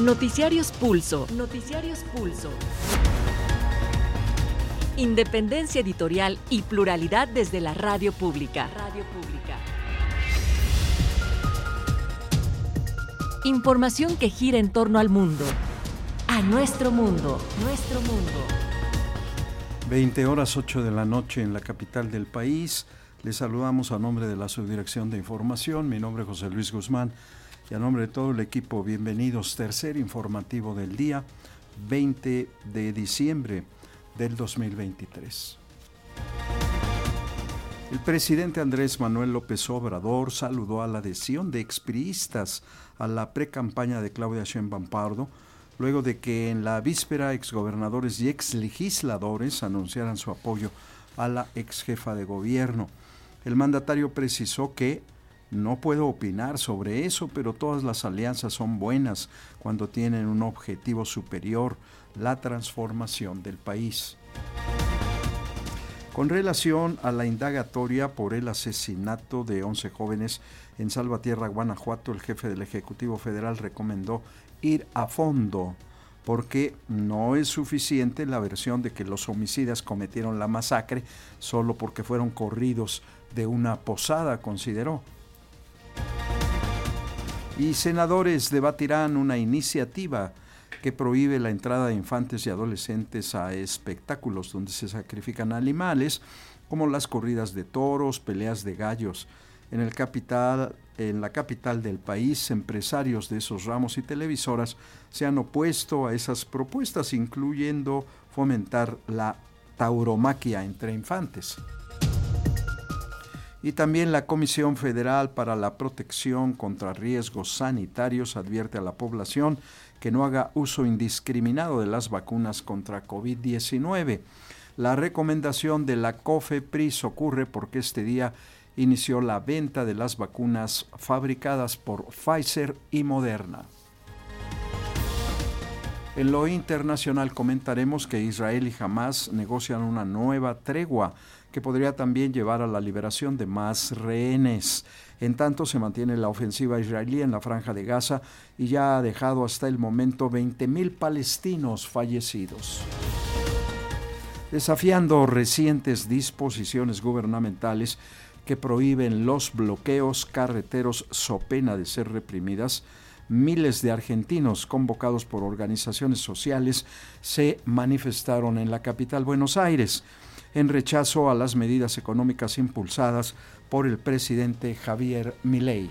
Noticiarios Pulso. Noticiarios Pulso. Independencia editorial y pluralidad desde la radio pública. Radio pública. Información que gira en torno al mundo. A nuestro mundo. Nuestro mundo. 20 horas 8 de la noche en la capital del país. Les saludamos a nombre de la Subdirección de Información. Mi nombre es José Luis Guzmán y a nombre de todo el equipo, bienvenidos. Tercer informativo del día, 20 de diciembre del 2023. El presidente Andrés Manuel López Obrador saludó a la adhesión de expriistas a la precampaña de Claudia Sheinbaum Pardo, luego de que en la víspera exgobernadores y exlegisladores anunciaran su apoyo a la exjefa de gobierno. El mandatario precisó que no puedo opinar sobre eso, pero todas las alianzas son buenas cuando tienen un objetivo superior, la transformación del país. Con relación a la indagatoria por el asesinato de 11 jóvenes en Salvatierra, Guanajuato, el jefe del Ejecutivo Federal recomendó ir a fondo porque no es suficiente la versión de que los homicidas cometieron la masacre solo porque fueron corridos de una posada, consideró y senadores debatirán una iniciativa que prohíbe la entrada de infantes y adolescentes a espectáculos donde se sacrifican animales, como las corridas de toros, peleas de gallos. En, el capital, en la capital del país, empresarios de esos ramos y televisoras se han opuesto a esas propuestas, incluyendo fomentar la tauromaquia entre infantes. Y también la Comisión Federal para la Protección contra Riesgos Sanitarios advierte a la población que no haga uso indiscriminado de las vacunas contra COVID-19. La recomendación de la COFEPRIS ocurre porque este día inició la venta de las vacunas fabricadas por Pfizer y Moderna. En lo internacional comentaremos que Israel y Hamas negocian una nueva tregua que podría también llevar a la liberación de más rehenes. En tanto, se mantiene la ofensiva israelí en la franja de Gaza y ya ha dejado hasta el momento 20.000 palestinos fallecidos. Desafiando recientes disposiciones gubernamentales que prohíben los bloqueos carreteros so pena de ser reprimidas, miles de argentinos convocados por organizaciones sociales se manifestaron en la capital Buenos Aires en rechazo a las medidas económicas impulsadas por el presidente Javier Milei.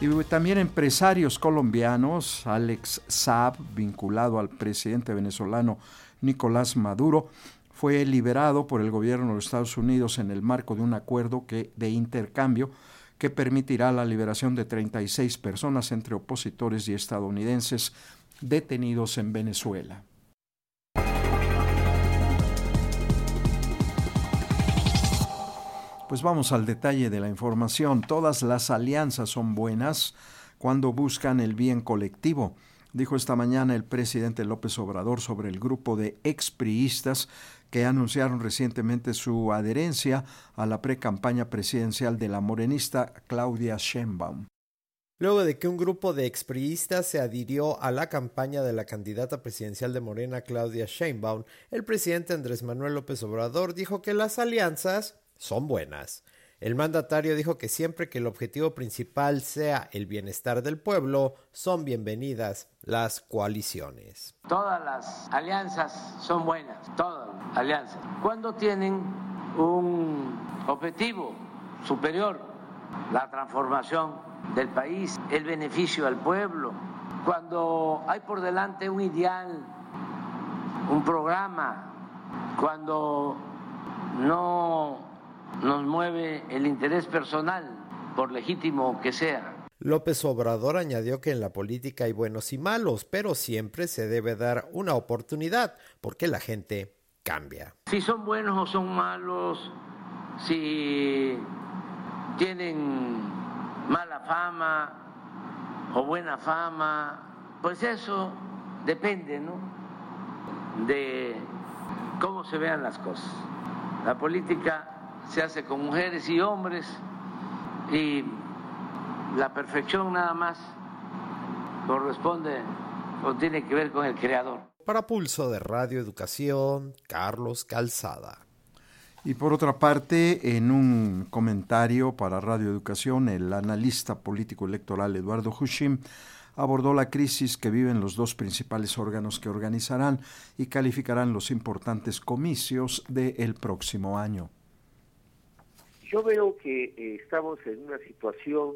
Y también empresarios colombianos, Alex Saab, vinculado al presidente venezolano Nicolás Maduro, fue liberado por el gobierno de Estados Unidos en el marco de un acuerdo de intercambio que permitirá la liberación de 36 personas entre opositores y estadounidenses detenidos en Venezuela. Pues vamos al detalle de la información. Todas las alianzas son buenas cuando buscan el bien colectivo, dijo esta mañana el presidente López Obrador sobre el grupo de expriistas que anunciaron recientemente su adherencia a la precampaña presidencial de la morenista Claudia Sheinbaum. Luego de que un grupo de expriistas se adhirió a la campaña de la candidata presidencial de Morena Claudia Sheinbaum, el presidente Andrés Manuel López Obrador dijo que las alianzas son buenas. El mandatario dijo que siempre que el objetivo principal sea el bienestar del pueblo, son bienvenidas las coaliciones. Todas las alianzas son buenas, todas las alianzas. Cuando tienen un objetivo superior, la transformación del país, el beneficio al pueblo, cuando hay por delante un ideal, un programa, cuando no nos mueve el interés personal, por legítimo que sea. López Obrador añadió que en la política hay buenos y malos, pero siempre se debe dar una oportunidad, porque la gente cambia. Si son buenos o son malos, si tienen mala fama o buena fama, pues eso depende, ¿no? De cómo se vean las cosas. La política se hace con mujeres y hombres y la perfección nada más corresponde o tiene que ver con el creador. Para Pulso de Radio Educación, Carlos Calzada. Y por otra parte, en un comentario para Radio Educación, el analista político electoral Eduardo Hushim abordó la crisis que viven los dos principales órganos que organizarán y calificarán los importantes comicios del próximo año. Yo veo que eh, estamos en una situación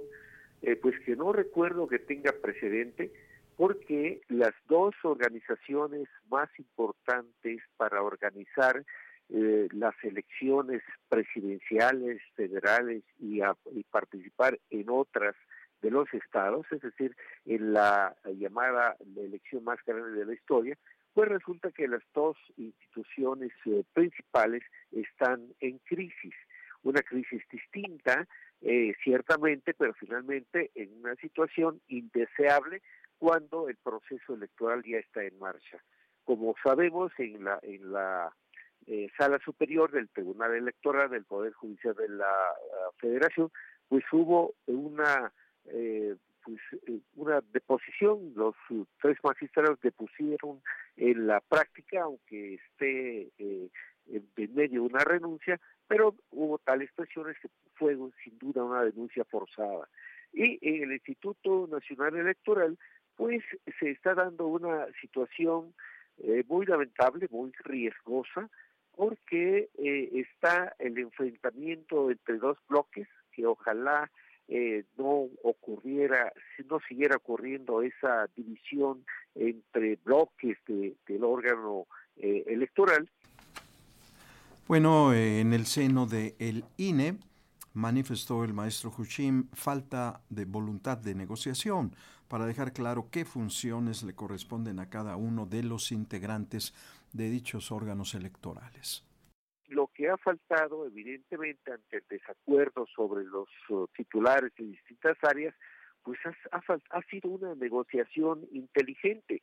eh, pues que no recuerdo que tenga precedente porque las dos organizaciones más importantes para organizar eh, las elecciones presidenciales, federales y, participar en otras de los estados, es decir, en la llamada elección más grande de la historia, pues resulta que las dos instituciones eh, principales están en crisis, una crisis distinta, eh, ciertamente, pero finalmente en una situación indeseable cuando el proceso electoral ya está en marcha. Como sabemos, en la, en la eh, sala superior del Tribunal Electoral del Poder Judicial de la Federación, pues hubo una eh, pues eh, una deposición, los tres magistrados depusieron en la práctica, aunque esté eh, en medio una renuncia, pero hubo tales presiones que fue sin duda una denuncia forzada. Y en el Instituto Nacional Electoral, pues se está dando una situación eh, muy lamentable, muy riesgosa, porque eh, está el enfrentamiento entre dos bloques que ojalá eh, no ocurriera, no siguiera ocurriendo esa división entre bloques del órgano electoral. Bueno, eh, en el seno del el INE manifestó el maestro Hushim falta de voluntad de negociación para dejar claro qué funciones le corresponden a cada uno de los integrantes de dichos órganos electorales. Lo que ha faltado, evidentemente, ante el desacuerdo sobre los uh, titulares de distintas áreas, pues ha, ha, sido una negociación inteligente.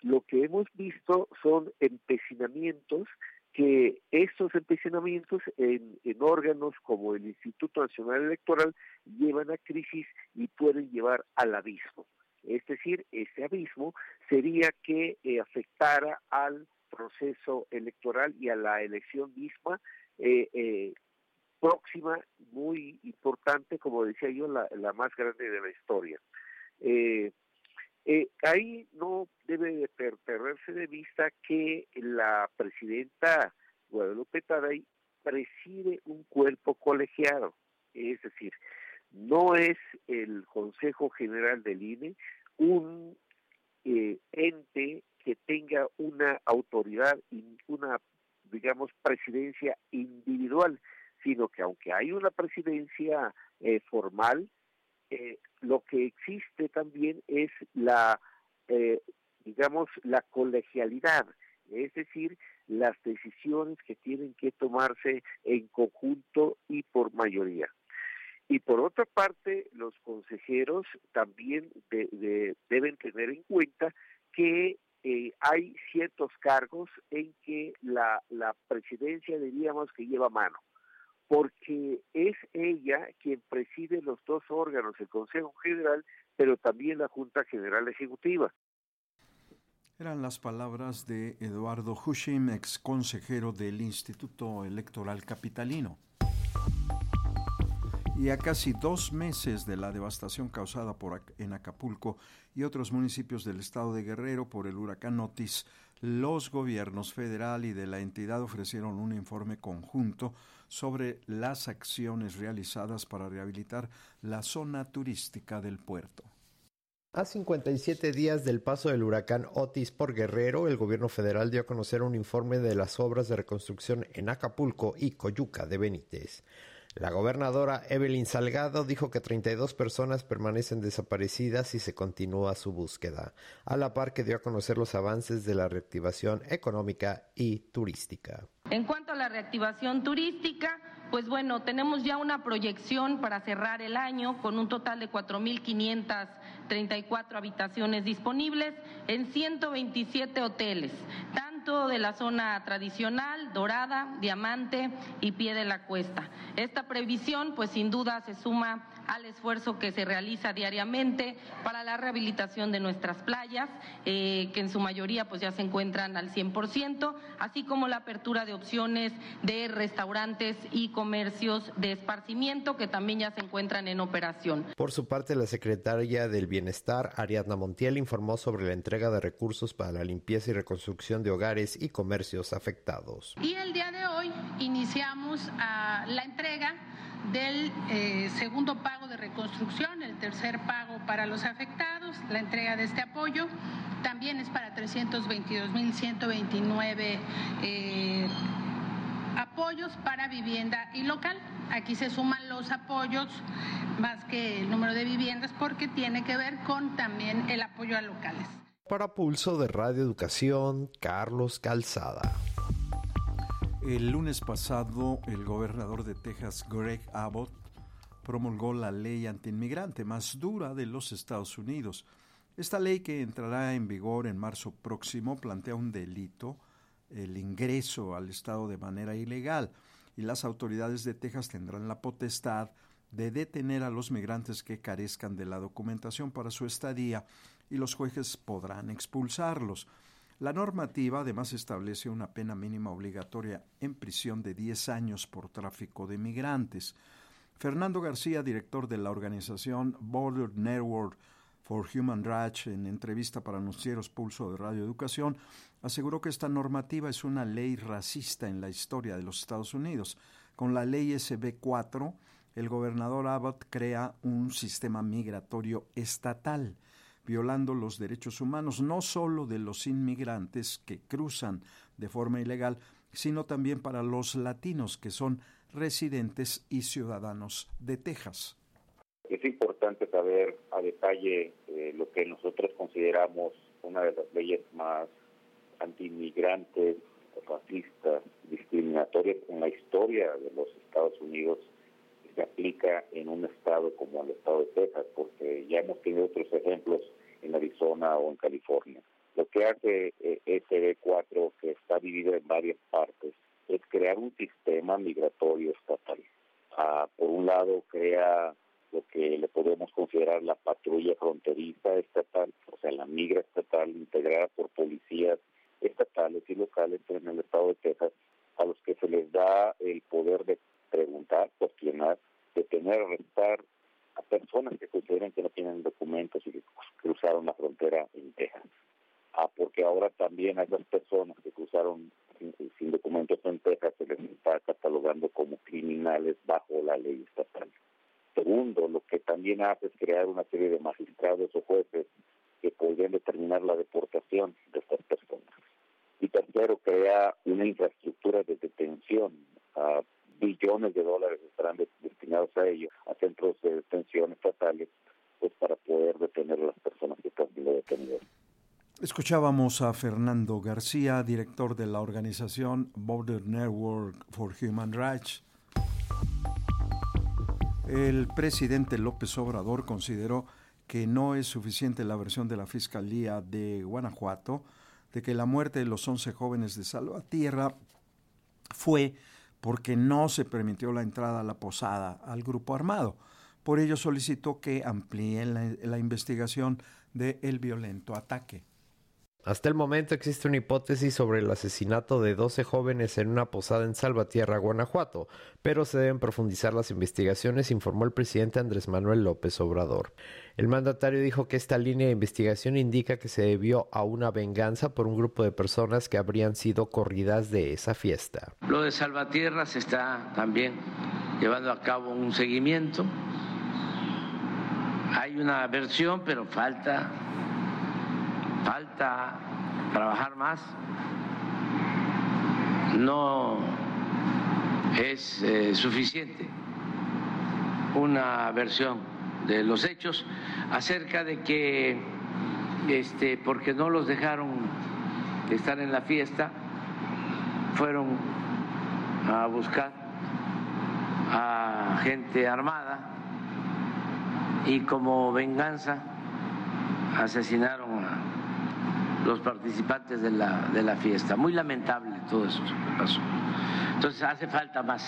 Lo que hemos visto son empecinamientos que estos empecinamientos en, en, órganos como el Instituto Nacional Electoral llevan a crisis y pueden llevar al abismo. Es decir, ese abismo sería que eh, afectara al proceso electoral y a la elección misma eh, eh, próxima, muy importante, como decía yo, la, la más grande de la historia. Eh, ahí no debe perderse de vista que la presidenta Guadalupe Taday preside un cuerpo colegiado, es decir, no es el Consejo General del INE un ente que tenga una autoridad y una, digamos, presidencia individual, sino que aunque hay una presidencia eh, formal, eh, lo que existe también es la, eh, digamos, la colegialidad, es decir, las decisiones que tienen que tomarse en conjunto y por mayoría. Y por otra parte, los consejeros también deben tener en cuenta que eh, hay ciertos cargos en que la, la presidencia diríamos que lleva mano, porque es ella quien preside los dos órganos, el Consejo General, pero también la Junta General Ejecutiva. Eran las palabras de Eduardo Hushim, ex consejero del Instituto Electoral Capitalino. Y a casi dos meses de la devastación causada por, en Acapulco y otros municipios del estado de Guerrero por el huracán Otis, los gobiernos federal y de la entidad ofrecieron un informe conjunto sobre las acciones realizadas para rehabilitar la zona turística del puerto. A 57 días del paso del huracán Otis por Guerrero, el gobierno federal dio a conocer un informe de las obras de reconstrucción en Acapulco y Coyuca de Benítez. La gobernadora Evelyn Salgado dijo que 32 personas permanecen desaparecidas y se continúa su búsqueda, a la par que dio a conocer los avances de la reactivación económica y turística. En cuanto a la reactivación turística, pues bueno, tenemos ya una proyección para cerrar el año con un total de 4.534 habitaciones disponibles en 127 hoteles, de la zona tradicional, dorada, diamante y pie de la cuesta. Esta previsión, pues sin duda, se suma al esfuerzo que se realiza diariamente para la rehabilitación de nuestras playas, eh, que en su mayoría pues ya se encuentran al 100%, así como la apertura de opciones de restaurantes y comercios de esparcimiento que también ya se encuentran en operación. Por su parte, la secretaria del Bienestar, Ariadna Montiel, informó sobre la entrega de recursos para la limpieza y reconstrucción de hogares y comercios afectados. Y el día de hoy iniciamos ah, la entrega del eh, segundo pago de reconstrucción, el tercer pago para los afectados, la entrega de este apoyo también es para 322.129 eh, apoyos para vivienda y local. Aquí se suman los apoyos más que el número de viviendas porque tiene que ver con también el apoyo a locales. Para Pulso de Radio Educación, Carlos Calzada. El lunes pasado, el gobernador de Texas, Greg Abbott, promulgó la ley antiinmigrante más dura de los Estados Unidos. Esta ley que entrará en vigor en marzo próximo plantea un delito, el ingreso al Estado de manera ilegal, y las autoridades de Texas tendrán la potestad de detener a los migrantes que carezcan de la documentación para su estadía y los jueces podrán expulsarlos. La normativa además establece una pena mínima obligatoria en prisión de 10 años por tráfico de migrantes. Fernando García, director de la organización Border Network for Human Rights, en entrevista para Anuncieros Pulso de Radio Educación, aseguró que esta normativa es una ley racista en la historia de los Estados Unidos. Con la ley SB 4, el gobernador Abbott crea un sistema migratorio estatal violando los derechos humanos, no solo de los inmigrantes que cruzan de forma ilegal, sino también para los latinos que son residentes y ciudadanos de Texas. Es importante saber a detalle eh, lo que nosotros consideramos una de las leyes más antiinmigrantes, racistas, discriminatorias en la historia de los Estados Unidos se aplica en un estado como el estado de Texas, porque ya hemos tenido otros ejemplos en Arizona o en California. Lo que hace eh, SB4, que está dividido en varias partes, es crear un sistema migratorio estatal. Ah, por un lado, crea lo que le podemos considerar la patrulla fronteriza estatal, o sea, la migra estatal integrada por policías estatales y locales en el estado de Texas, a los que se les da el poder de preguntar, cuestionar, detener, arrestar a personas que consideran que no tienen documentos y que cruzaron la frontera en Texas. Ah, porque ahora también a esas personas que cruzaron sin, documentos en Texas se les está catalogando como criminales bajo la ley estatal. Segundo, lo que también hace es crear una serie de magistrados o jueces que podrían determinar la deportación de estas personas. Y tercero, crea una infraestructura de detención a billones de dólares estarán destinados a ello, a centros de detención estatales, pues para poder detener a las personas que están siendo detenidas. Escuchábamos a Fernando García, director de la organización Border Network for Human Rights. El presidente López Obrador consideró que no es suficiente la versión de la Fiscalía de Guanajuato de que la muerte de los 11 jóvenes de Salvatierra fue porque no se permitió la entrada a la posada al grupo armado. Por ello solicitó que amplíen la, investigación del el violento ataque. Hasta el momento existe una hipótesis sobre el asesinato de 12 jóvenes en una posada en Salvatierra, Guanajuato, pero se deben profundizar las investigaciones, informó el presidente Andrés Manuel López Obrador. El mandatario dijo que esta línea de investigación indica que se debió a una venganza por un grupo de personas que habrían sido corridas de esa fiesta. Lo de Salvatierra se está también llevando a cabo un seguimiento. Hay una versión, pero falta falta trabajar más. No es eh, suficiente una versión de los hechos acerca de que, este, porque no los dejaron estar en la fiesta, fueron a buscar a gente armada y como venganza asesinaron a los participantes de la, de la fiesta. Muy lamentable todo eso que pasó. Entonces hace falta más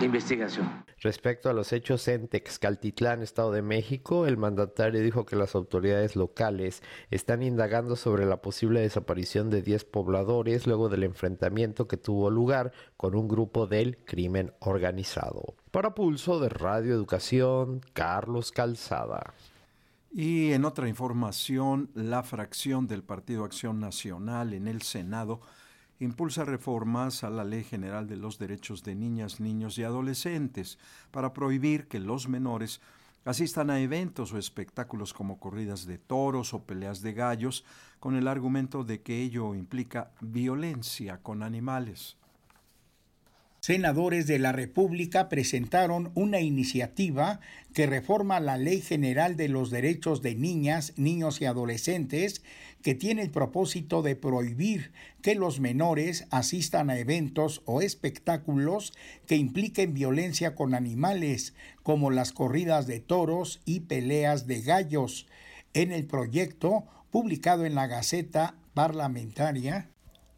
investigación. Respecto a los hechos en Texcaltitlán, Estado de México, el mandatario dijo que las autoridades locales están indagando sobre la posible desaparición de 10 pobladores luego del enfrentamiento que tuvo lugar con un grupo del crimen organizado. Para Pulso de Radio Educación, Carlos Calzada. Y en otra información, la fracción del Partido Acción Nacional en el Senado impulsa reformas a la Ley General de los Derechos de Niñas, Niños y Adolescentes para prohibir que los menores asistan a eventos o espectáculos como corridas de toros o peleas de gallos con el argumento de que ello implica violencia con animales senadores de la República presentaron una iniciativa que reforma la Ley General de los Derechos de Niñas, Niños y Adolescentes, que tiene el propósito de prohibir que los menores asistan a eventos o espectáculos que impliquen violencia con animales, como las corridas de toros y peleas de gallos. En el proyecto, publicado en la Gaceta Parlamentaria,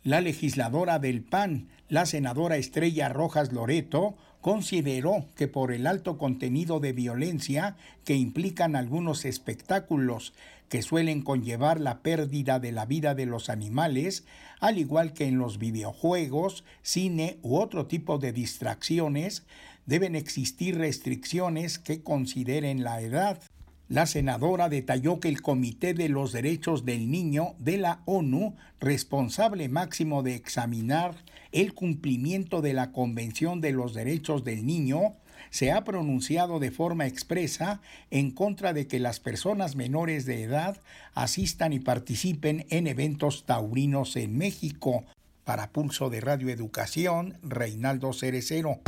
la legisladora del PAN, la senadora Estrella Rojas Loreto, consideró que por el alto contenido de violencia que implican algunos espectáculos que suelen conllevar la pérdida de la vida de los animales, al igual que en los videojuegos, cine u otro tipo de distracciones, deben existir restricciones que consideren la edad. La senadora detalló que el Comité de los Derechos del Niño de la ONU, responsable máximo de examinar el cumplimiento de la Convención de los Derechos del Niño, se ha pronunciado de forma expresa en contra de que las personas menores de edad asistan y participen en eventos taurinos en México. Para Pulso de Radio Educación, Reinaldo Cerecero.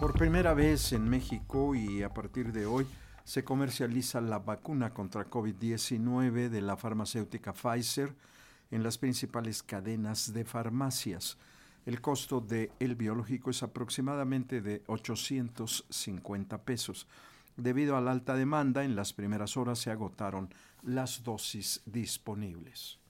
Por primera vez en México y a partir de hoy, se comercializa la vacuna contra COVID-19 de la farmacéutica Pfizer en las principales cadenas de farmacias. El costo del el biológico es aproximadamente de 850 pesos. Debido a la alta demanda, en las primeras horas se agotaron las dosis disponibles.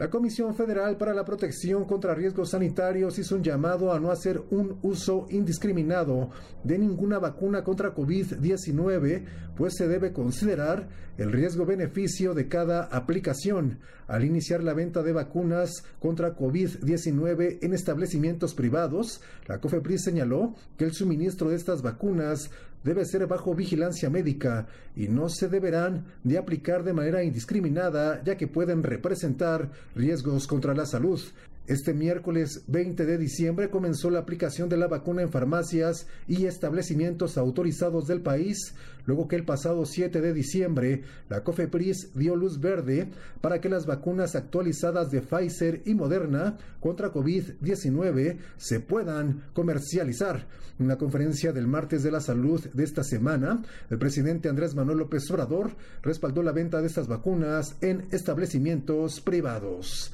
La Comisión Federal para la Protección contra Riesgos Sanitarios hizo un llamado a no hacer un uso indiscriminado de ninguna vacuna contra COVID-19, pues se debe considerar el riesgo-beneficio de cada aplicación. Al iniciar la venta de vacunas contra COVID-19 en establecimientos privados, la COFEPRIS señaló que el suministro de estas vacunas debe ser bajo vigilancia médica y no se deberán de aplicar de manera indiscriminada ya que pueden representar riesgos contra la salud. Este miércoles 20 de diciembre comenzó la aplicación de la vacuna en farmacias y establecimientos autorizados del país, luego que el pasado 7 de diciembre la COFEPRIS dio luz verde para que las vacunas actualizadas de Pfizer y Moderna contra COVID-19 se puedan comercializar. En la conferencia del martes de la salud de esta semana, el presidente Andrés Manuel López Obrador respaldó la venta de estas vacunas en establecimientos privados.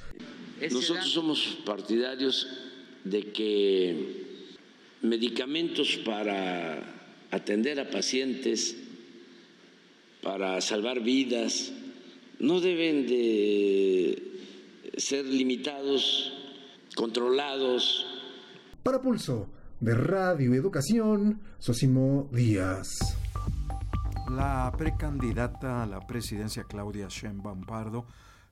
Nosotros somos partidarios de que medicamentos para atender a pacientes, para salvar vidas, no deben de ser limitados, controlados. Para Pulso de Radio Educación, Sosimo Díaz. La precandidata a la presidencia Claudia Sheinbaum Pardo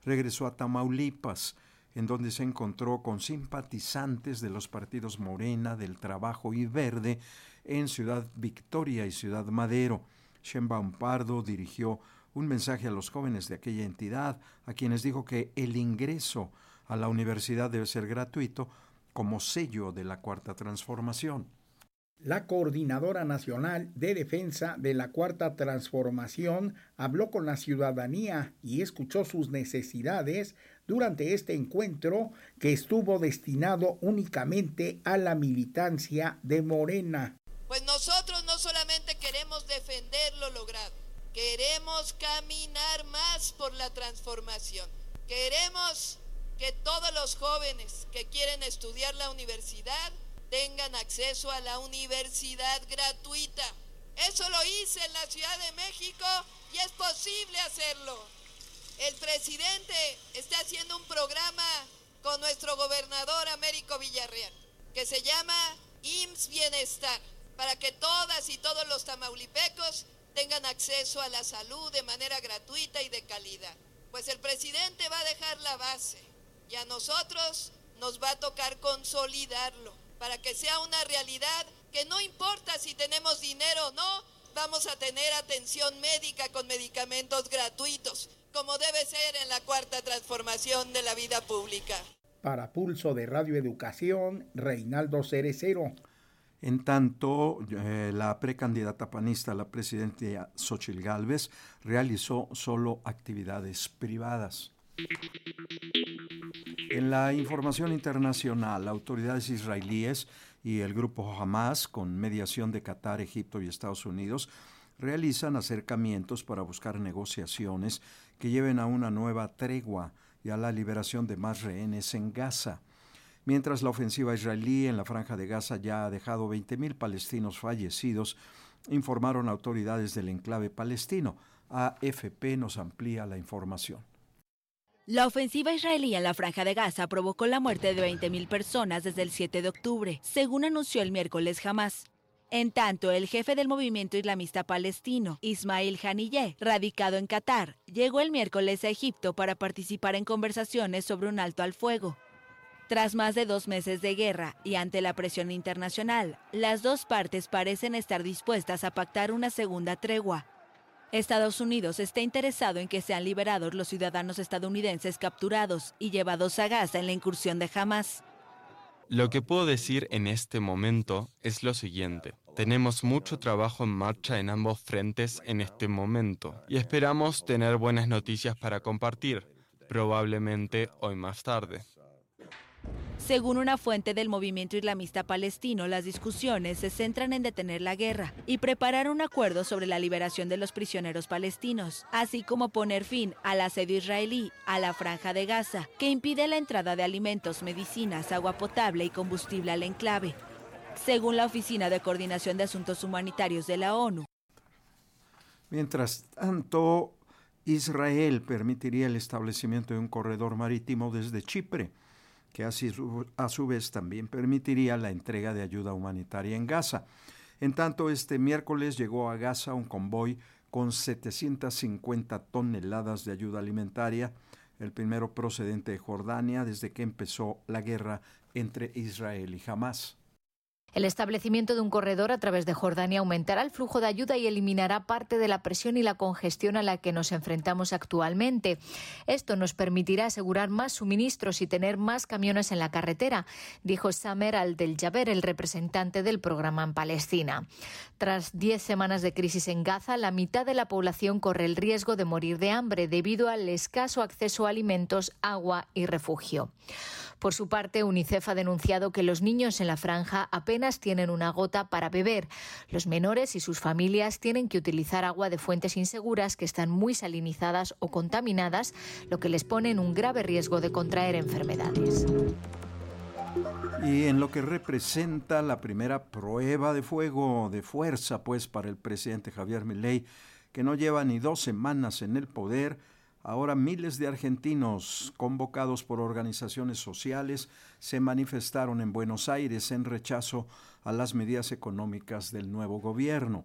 regresó a Tamaulipas en donde se encontró con simpatizantes de los partidos Morena, del Trabajo y Verde en Ciudad Victoria y Ciudad Madero. Sheinbaum Pardo dirigió un mensaje a los jóvenes de aquella entidad, a quienes dijo que el ingreso a la universidad debe ser gratuito como sello de la Cuarta Transformación. La Coordinadora Nacional de Defensa de la Cuarta Transformación habló con la ciudadanía y escuchó sus necesidades durante este encuentro que estuvo destinado únicamente a la militancia de Morena. Pues nosotros no solamente queremos defender lo logrado, queremos caminar más por la transformación. Queremos que todos los jóvenes que quieren estudiar la universidad tengan acceso a la universidad gratuita. Eso lo hice en la Ciudad de México y es posible hacerlo. El presidente está haciendo un programa con nuestro gobernador Américo Villarreal, que se llama IMSS Bienestar para que todas y todos los tamaulipecos tengan acceso a la salud de manera gratuita y de calidad. Pues el presidente va a dejar la base y a nosotros nos va a tocar consolidarlo para que sea una realidad que no importa si tenemos dinero o no, vamos a tener atención médica con medicamentos gratuitos, como debe ser en la cuarta transformación de la vida pública. Para Pulso de Radio Educación, Reinaldo Cerecero. En tanto, eh, la precandidata panista a la presidencia Xochil Gálvez realizó solo actividades privadas. En la información internacional, autoridades israelíes y el grupo Hamas, con mediación de Qatar, Egipto y Estados Unidos, realizan acercamientos para buscar negociaciones que lleven a una nueva tregua y a la liberación de más rehenes en Gaza. Mientras la ofensiva israelí en la franja de Gaza ya ha dejado 20.000 palestinos fallecidos, informaron autoridades del enclave palestino. AFP nos amplía la información. La ofensiva israelí en la franja de Gaza provocó la muerte de 20.000 personas desde el 7 de octubre, según anunció el miércoles Hamas. En tanto, el jefe del movimiento islamista palestino, Ismail Haniyeh, radicado en Qatar, llegó el miércoles a Egipto para participar en conversaciones sobre un alto al fuego. Tras más de dos meses de guerra y ante la presión internacional, las dos partes parecen estar dispuestas a pactar una segunda tregua. Estados Unidos está interesado en que sean liberados los ciudadanos estadounidenses capturados y llevados a Gaza en la incursión de Hamas. Lo que puedo decir en este momento es lo siguiente. Tenemos mucho trabajo en marcha en ambos frentes en este momento y esperamos tener buenas noticias para compartir, probablemente hoy más tarde. Según una fuente del movimiento islamista palestino, las discusiones se centran en detener la guerra y preparar un acuerdo sobre la liberación de los prisioneros palestinos, así como poner fin al asedio israelí a la franja de Gaza, que impide la entrada de alimentos, medicinas, agua potable y combustible al enclave. Según la Oficina de Coordinación de Asuntos Humanitarios de la ONU. Mientras tanto, Israel permitiría el establecimiento de un corredor marítimo desde Chipre que así, a su vez también permitiría la entrega de ayuda humanitaria en Gaza. En tanto, este miércoles llegó a Gaza un convoy con 750 toneladas de ayuda alimentaria, el primero procedente de Jordania desde que empezó la guerra entre Israel y Hamas. El establecimiento de un corredor a través de Jordania aumentará el flujo de ayuda y eliminará parte de la presión y la congestión a la que nos enfrentamos actualmente. Esto nos permitirá asegurar más suministros y tener más camiones en la carretera, dijo Samer al-Del Jaber, el representante del programa en Palestina. Tras diez semanas de crisis en Gaza, la mitad de la población corre el riesgo de morir de hambre debido al escaso acceso a alimentos, agua y refugio. Por su parte, UNICEF ha denunciado que los niños en la franja apenas tienen una gota para beber. Los menores y sus familias tienen que utilizar agua de fuentes inseguras que están muy salinizadas o contaminadas, lo que les pone en un grave riesgo de contraer enfermedades. Y en lo que representa la primera prueba de fuego de fuerza, pues, para el presidente Javier Milei, que no lleva ni dos semanas en el poder, Ahora miles de argentinos convocados por organizaciones sociales se manifestaron en Buenos Aires en rechazo a las medidas económicas del nuevo gobierno.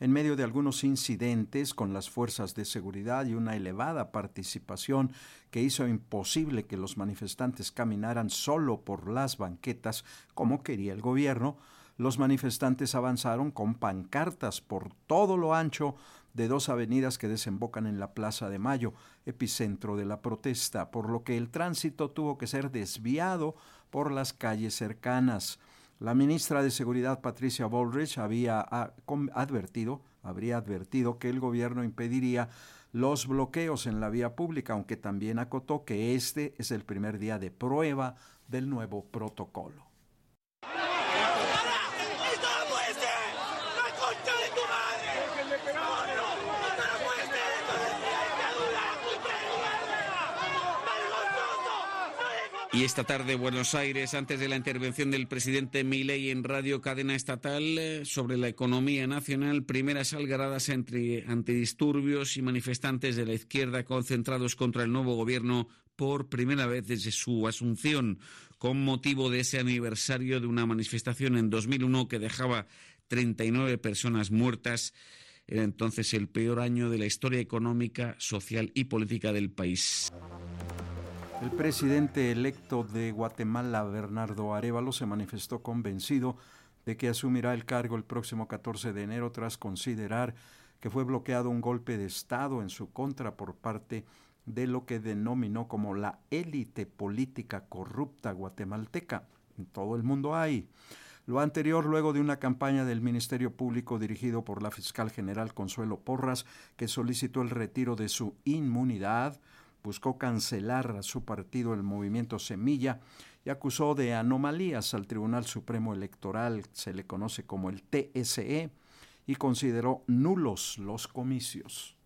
En medio de algunos incidentes con las fuerzas de seguridad y una elevada participación que hizo imposible que los manifestantes caminaran solo por las banquetas como quería el gobierno, los manifestantes avanzaron con pancartas por todo lo ancho de dos avenidas que desembocan en la Plaza de Mayo, epicentro de la protesta, por lo que el tránsito tuvo que ser desviado por las calles cercanas. La ministra de Seguridad Patricia Bullrich había advertido, habría advertido que el gobierno impediría los bloqueos en la vía pública, aunque también acotó que este es el primer día de prueba del nuevo protocolo. Y esta tarde Buenos Aires, antes de la intervención del presidente Milei en Radio Cadena Estatal eh, sobre la economía nacional, primeras algaradas entre antidisturbios y manifestantes de la izquierda concentrados contra el nuevo gobierno por primera vez desde su asunción con motivo de ese aniversario de una manifestación en 2001 que dejaba 39 personas muertas. Era entonces el peor año de la historia económica, social y política del país. El presidente electo de Guatemala, Bernardo Arevalo, se manifestó convencido de que asumirá el cargo el próximo 14 de enero tras considerar que fue bloqueado un golpe de Estado en su contra por parte de lo que denominó como la élite política corrupta guatemalteca. En todo el mundo hay. Lo anterior luego de una campaña del Ministerio Público dirigido por la fiscal general Consuelo Porras, que solicitó el retiro de su inmunidad, buscó cancelar a su partido el movimiento Semilla y acusó de anomalías al Tribunal Supremo Electoral, se le conoce como el TSE, y consideró nulos los comicios.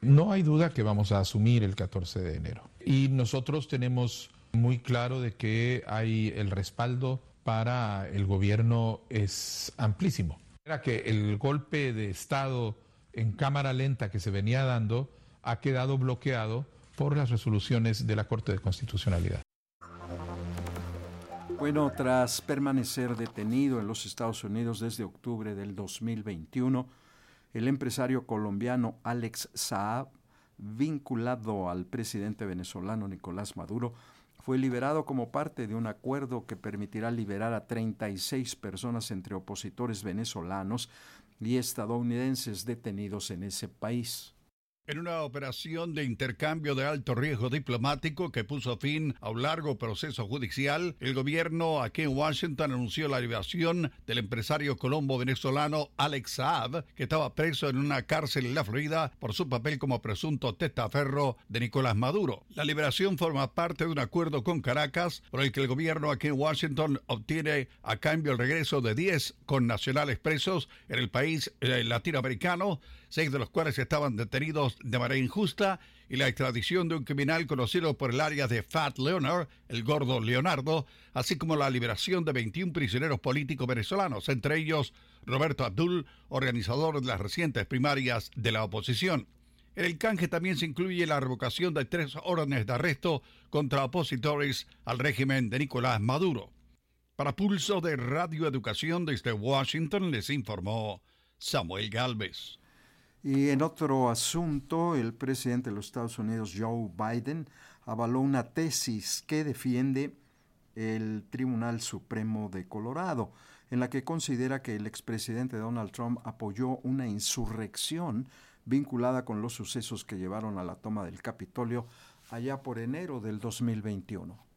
No hay duda que vamos a asumir el 14 de enero. Y nosotros tenemos muy claro de que hay el respaldo para el gobierno es amplísimo. Era que el golpe de Estado en cámara lenta que se venía dando ha quedado bloqueado por las resoluciones de la Corte de Constitucionalidad. Bueno, tras permanecer detenido en los Estados Unidos desde octubre del 2021, el empresario colombiano Alex Saab, vinculado al presidente venezolano Nicolás Maduro, fue liberado como parte de un acuerdo que permitirá liberar a 36 personas entre opositores venezolanos y estadounidenses detenidos en ese país. En una operación de intercambio de alto riesgo diplomático que puso fin a un largo proceso judicial, el gobierno aquí en Washington anunció la liberación del empresario colombo-venezolano Alex Saab, que estaba preso en una cárcel en la Florida por su papel como presunto testaferro de Nicolás Maduro. La liberación forma parte de un acuerdo con Caracas por el que el gobierno aquí en Washington obtiene a cambio el regreso de 10 connacionales presos en el país eh, latinoamericano seis de los cuales estaban detenidos de manera injusta, y la extradición de un criminal conocido por el área de Fat Leonard, el gordo Leonardo, así como la liberación de 21 prisioneros políticos venezolanos, entre ellos Roberto Abdul, organizador de las recientes primarias de la oposición. En el canje también se incluye la revocación de tres órdenes de arresto contra opositores al régimen de Nicolás Maduro. Para Pulso de Radio Educación desde Washington les informó Samuel Galvez. Y en otro asunto, el presidente de los Estados Unidos, Joe Biden, avaló una tesis que defiende el Tribunal Supremo de Colorado, en la que considera que el expresidente Donald Trump apoyó una insurrección vinculada con los sucesos que llevaron a la toma del Capitolio allá por enero del 2021.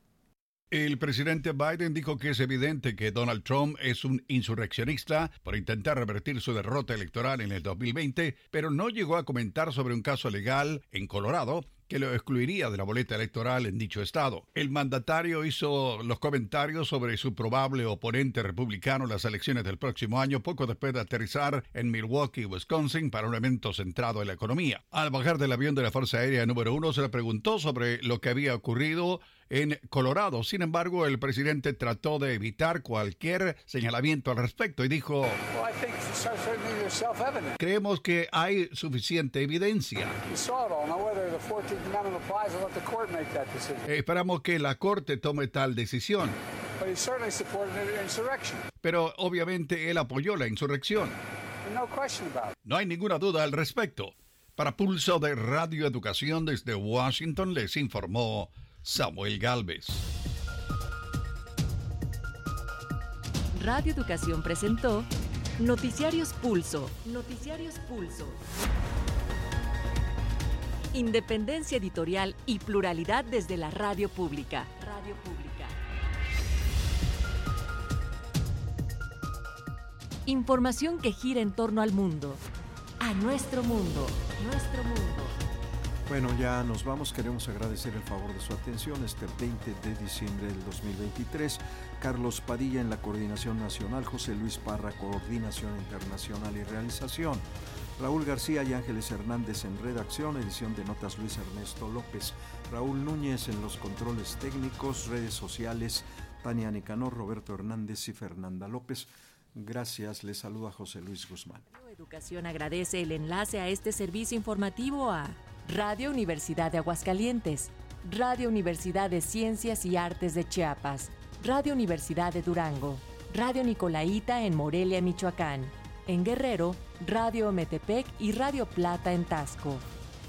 El presidente Biden dijo que es evidente que Donald Trump es un insurreccionista por intentar revertir su derrota electoral en el 2020, pero no llegó a comentar sobre un caso legal en Colorado que lo excluiría de la boleta electoral en dicho estado. El mandatario hizo los comentarios sobre su probable oponente republicano en las elecciones del próximo año poco después de aterrizar en Milwaukee, Wisconsin, para un evento centrado en la economía. Al bajar del avión de la Fuerza Aérea número uno se le preguntó sobre lo que había ocurrido en Colorado. Sin embargo, el presidente trató de evitar cualquier señalamiento al respecto y dijo, creemos que hay suficiente evidencia. Esperamos que la Corte tome tal decisión. Pero obviamente él apoyó la insurrección. No hay ninguna duda al respecto. Para Pulso de Radio Educación desde Washington les informó Samuel Galvez. Radio Educación presentó Noticiarios Pulso. Noticiarios Pulso. Independencia editorial y pluralidad desde la radio pública. Radio pública. Información que gira en torno al mundo. A nuestro mundo. Nuestro mundo. Bueno, ya nos vamos. Queremos agradecer el favor de su atención este 20 de diciembre del 2023. Carlos Padilla en la Coordinación Nacional, José Luis Parra, Coordinación Internacional y Realización. Raúl García y Ángeles Hernández en redacción, edición de notas Luis Ernesto López. Raúl Núñez en los controles técnicos, redes sociales, Tania Nicanor, Roberto Hernández y Fernanda López. Gracias, les saluda José Luis Guzmán. Educación agradece el enlace a este servicio informativo a Radio Universidad de Aguascalientes, Radio Universidad de Ciencias y Artes de Chiapas, Radio Universidad de Durango, Radio Nicolaita en Morelia, Michoacán, en Guerrero, Radio Metepec y Radio Plata en Tasco,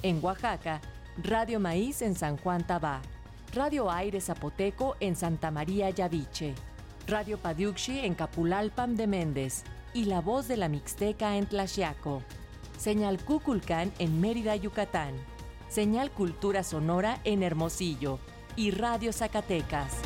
en Oaxaca, Radio Maíz en San Juan Tabá, Radio Aire Zapoteco en Santa María Yaviche, Radio Padiuxi en Capulalpam de Méndez y La Voz de la Mixteca en Tlaxiaco, Señal Cuculcán en Mérida, Yucatán, Señal Cultura Sonora en Hermosillo y Radio Zacatecas.